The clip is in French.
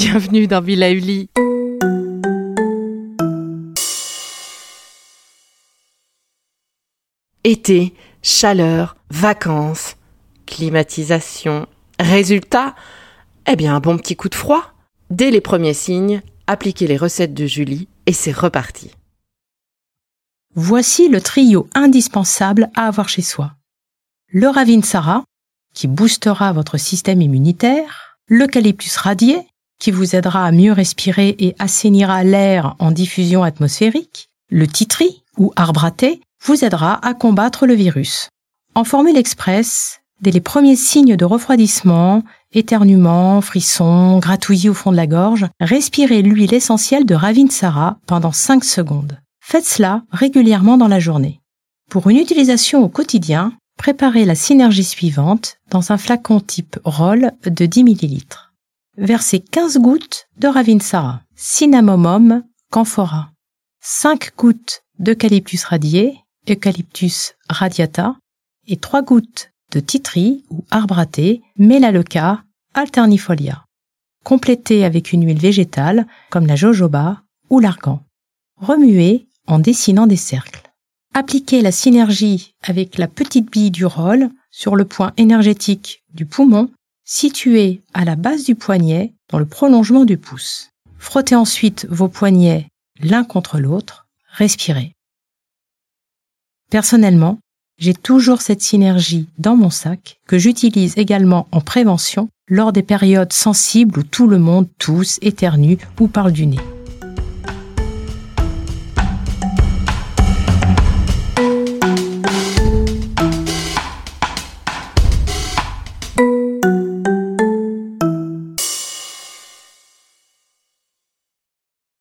Bienvenue dans Villa Uli. Été, chaleur, vacances, climatisation. Résultat Eh bien, un bon petit coup de froid. Dès les premiers signes, appliquez les recettes de Julie et c'est reparti. Voici le trio indispensable à avoir chez soi. Le Ravinsara, qui boostera votre système immunitaire, l'eucalyptus radié, qui vous aidera à mieux respirer et assainira l'air en diffusion atmosphérique. Le titri, ou thé, vous aidera à combattre le virus. En formule express, dès les premiers signes de refroidissement, éternuement, frissons, gratouillis au fond de la gorge, respirez l'huile essentielle de Ravinsara pendant 5 secondes. Faites cela régulièrement dans la journée. Pour une utilisation au quotidien, préparez la synergie suivante dans un flacon type roll de 10 ml. Versez 15 gouttes de Ravinsara, Cinnamomum camphora, 5 gouttes d'eucalyptus radié, Eucalyptus radiata, et 3 gouttes de titri ou thé, Melaleuca alternifolia. Complétez avec une huile végétale comme la jojoba ou l'argan. Remuez en dessinant des cercles. Appliquez la synergie avec la petite bille du rôle sur le point énergétique du poumon situé à la base du poignet dans le prolongement du pouce. Frottez ensuite vos poignets l'un contre l'autre, respirez. Personnellement, j'ai toujours cette synergie dans mon sac que j'utilise également en prévention lors des périodes sensibles où tout le monde tousse, éternue ou parle du nez.